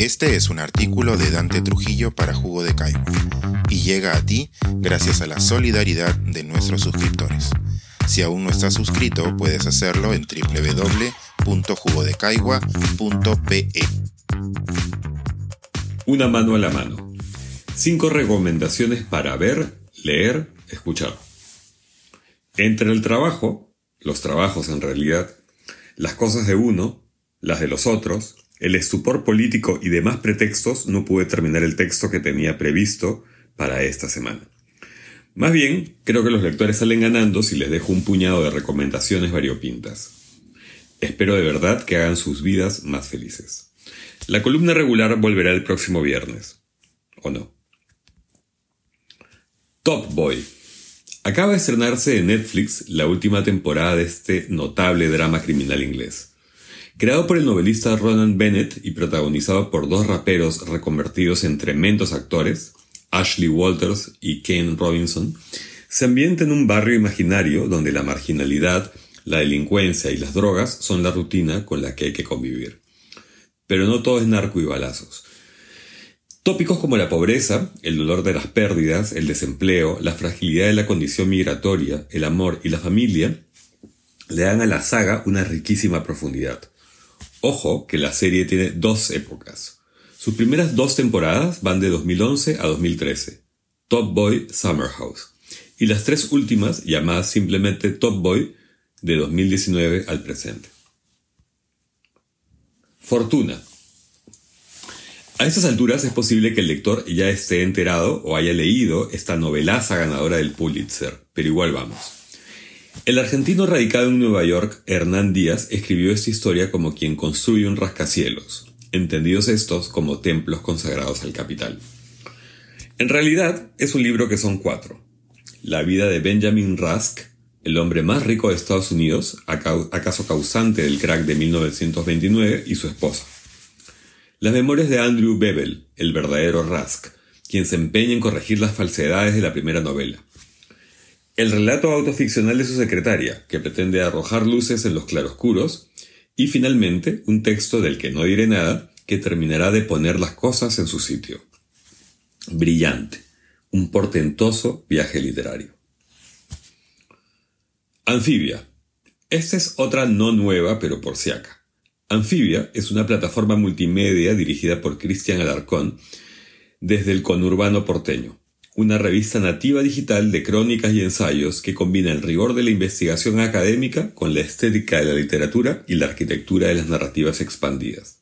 Este es un artículo de Dante Trujillo para Jugo de Caigua y llega a ti gracias a la solidaridad de nuestros suscriptores. Si aún no estás suscrito, puedes hacerlo en www.jugodecaigua.pe. Una mano a la mano. Cinco recomendaciones para ver, leer, escuchar. Entre el trabajo, los trabajos en realidad, las cosas de uno, las de los otros, el estupor político y demás pretextos no pude terminar el texto que tenía previsto para esta semana. Más bien, creo que los lectores salen ganando si les dejo un puñado de recomendaciones variopintas. Espero de verdad que hagan sus vidas más felices. La columna regular volverá el próximo viernes. ¿O no? Top Boy. Acaba de estrenarse en Netflix la última temporada de este notable drama criminal inglés. Creado por el novelista Ronan Bennett y protagonizado por dos raperos reconvertidos en tremendos actores, Ashley Walters y Kane Robinson, se ambienta en un barrio imaginario donde la marginalidad, la delincuencia y las drogas son la rutina con la que hay que convivir. Pero no todo es narco y balazos. Tópicos como la pobreza, el dolor de las pérdidas, el desempleo, la fragilidad de la condición migratoria, el amor y la familia le dan a la saga una riquísima profundidad. Ojo que la serie tiene dos épocas. Sus primeras dos temporadas van de 2011 a 2013, Top Boy Summer House, y las tres últimas, llamadas simplemente Top Boy, de 2019 al presente. Fortuna. A estas alturas es posible que el lector ya esté enterado o haya leído esta novelaza ganadora del Pulitzer, pero igual vamos. El argentino radicado en Nueva York, Hernán Díaz, escribió esta historia como quien construye un rascacielos, entendidos estos como templos consagrados al capital. En realidad, es un libro que son cuatro. La vida de Benjamin Rusk, el hombre más rico de Estados Unidos, acaso causante del crack de 1929, y su esposa. Las memorias de Andrew Bevel, el verdadero Rusk, quien se empeña en corregir las falsedades de la primera novela. El relato autoficcional de su secretaria, que pretende arrojar luces en los claroscuros, y finalmente un texto del que no diré nada, que terminará de poner las cosas en su sitio. Brillante, un portentoso viaje literario. Anfibia. Esta es otra no nueva, pero por si acá. Anfibia es una plataforma multimedia dirigida por Cristian Alarcón desde el conurbano porteño una revista nativa digital de crónicas y ensayos que combina el rigor de la investigación académica con la estética de la literatura y la arquitectura de las narrativas expandidas.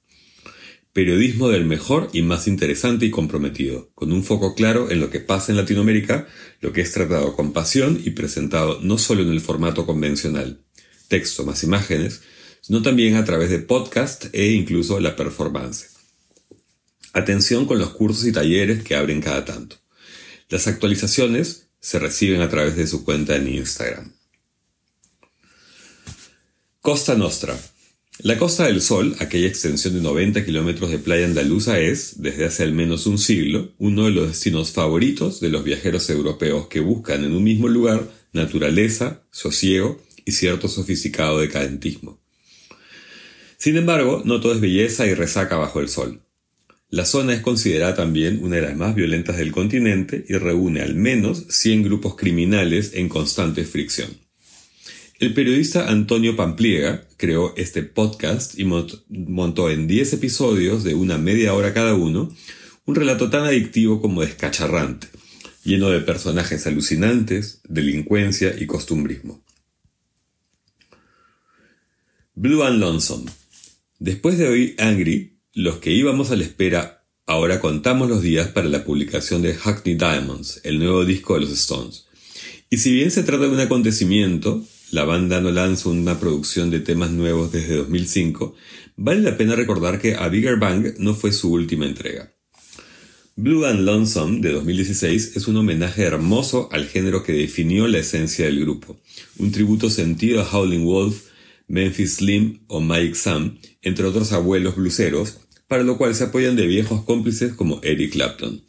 Periodismo del mejor y más interesante y comprometido, con un foco claro en lo que pasa en Latinoamérica, lo que es tratado con pasión y presentado no solo en el formato convencional, texto más imágenes, sino también a través de podcast e incluso la performance. Atención con los cursos y talleres que abren cada tanto. Las actualizaciones se reciben a través de su cuenta en Instagram. Costa Nostra. La Costa del Sol, aquella extensión de 90 kilómetros de playa andaluza, es, desde hace al menos un siglo, uno de los destinos favoritos de los viajeros europeos que buscan en un mismo lugar naturaleza, sosiego y cierto sofisticado decadentismo. Sin embargo, no todo es belleza y resaca bajo el sol. La zona es considerada también una de las más violentas del continente y reúne al menos 100 grupos criminales en constante fricción. El periodista Antonio Pampliega creó este podcast y montó en 10 episodios de una media hora cada uno un relato tan adictivo como descacharrante, lleno de personajes alucinantes, delincuencia y costumbrismo. Blue and Lonesome. Después de oír Angry, los que íbamos a la espera ahora contamos los días para la publicación de Hackney Diamonds, el nuevo disco de los Stones. Y si bien se trata de un acontecimiento, la banda no lanza una producción de temas nuevos desde 2005, vale la pena recordar que A Bigger Bang no fue su última entrega. Blue and Lonesome de 2016 es un homenaje hermoso al género que definió la esencia del grupo, un tributo sentido a Howling Wolf, Memphis Slim o Mike Sam, entre otros abuelos bluseros, para lo cual se apoyan de viejos cómplices como Eric Clapton.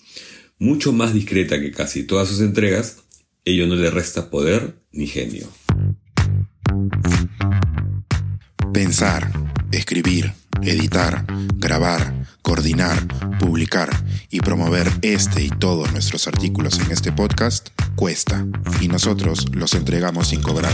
Mucho más discreta que casi todas sus entregas, ello no le resta poder ni genio. Pensar, escribir, Editar, grabar, coordinar, publicar y promover este y todos nuestros artículos en este podcast cuesta y nosotros los entregamos sin cobrar.